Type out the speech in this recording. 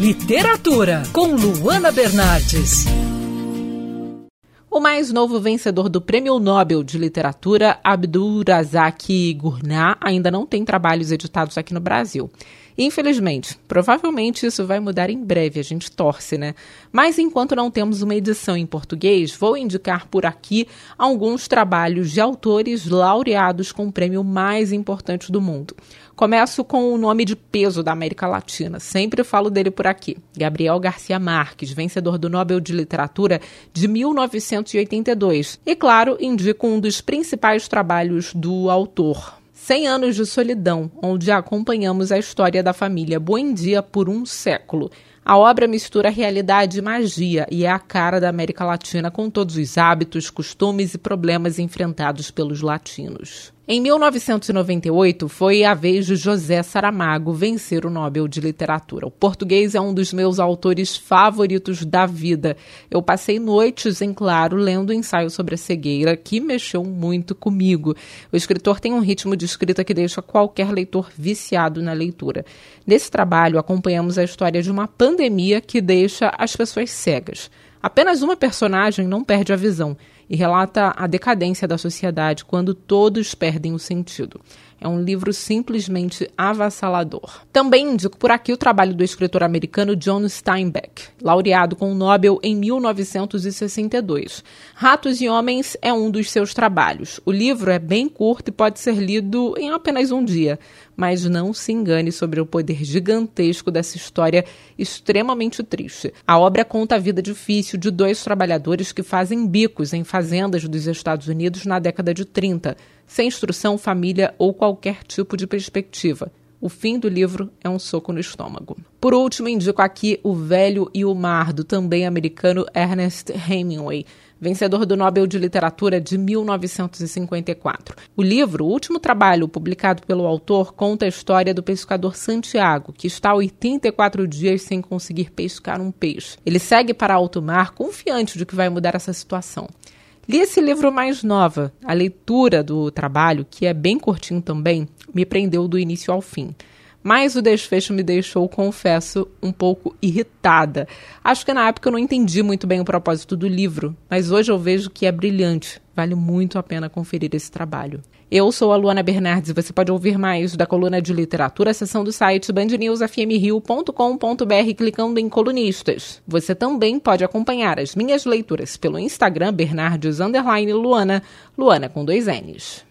Literatura, com Luana Bernardes. O mais novo vencedor do Prêmio Nobel de Literatura, Abdul Razak Gurnah, ainda não tem trabalhos editados aqui no Brasil. Infelizmente, provavelmente isso vai mudar em breve, a gente torce, né? Mas enquanto não temos uma edição em português, vou indicar por aqui alguns trabalhos de autores laureados com o prêmio mais importante do mundo. Começo com o nome de peso da América Latina. Sempre falo dele por aqui. Gabriel Garcia Marques, vencedor do Nobel de Literatura de 1982. E, claro, indico um dos principais trabalhos do autor, 100 anos de solidão, onde acompanhamos a história da família Buendia por um século. A obra mistura realidade e magia e é a cara da América Latina com todos os hábitos, costumes e problemas enfrentados pelos latinos. Em 1998, foi a vez de José Saramago vencer o Nobel de Literatura. O português é um dos meus autores favoritos da vida. Eu passei noites em claro lendo o ensaio sobre a cegueira, que mexeu muito comigo. O escritor tem um ritmo de escrita que deixa qualquer leitor viciado na leitura. Nesse trabalho, acompanhamos a história de uma pandemia que deixa as pessoas cegas. Apenas uma personagem não perde a visão e relata a decadência da sociedade quando todos perdem o sentido. É um livro simplesmente avassalador. Também indico por aqui o trabalho do escritor americano John Steinbeck, laureado com o Nobel em 1962. Ratos e Homens é um dos seus trabalhos. O livro é bem curto e pode ser lido em apenas um dia, mas não se engane sobre o poder gigantesco dessa história extremamente triste. A obra conta a vida difícil de dois trabalhadores que fazem bicos em fazendas dos Estados Unidos na década de 30 sem instrução, família ou qualquer tipo de perspectiva. O fim do livro é um soco no estômago. Por último, indico aqui O Velho e o Mar, do também americano Ernest Hemingway, vencedor do Nobel de Literatura de 1954. O livro, o último trabalho publicado pelo autor, conta a história do pescador Santiago, que está há 84 dias sem conseguir pescar um peixe. Ele segue para alto mar, confiante de que vai mudar essa situação. Li esse livro mais nova. A leitura do trabalho, que é bem curtinho também, me prendeu do início ao fim. Mas o desfecho me deixou, confesso, um pouco irritada. Acho que na época eu não entendi muito bem o propósito do livro, mas hoje eu vejo que é brilhante. Vale muito a pena conferir esse trabalho. Eu sou a Luana Bernardes e você pode ouvir mais da coluna de literatura, seção do site bandnewsfmrio.com.br clicando em colunistas. Você também pode acompanhar as minhas leituras pelo Instagram Bernardes Luana, Luana com dois N's.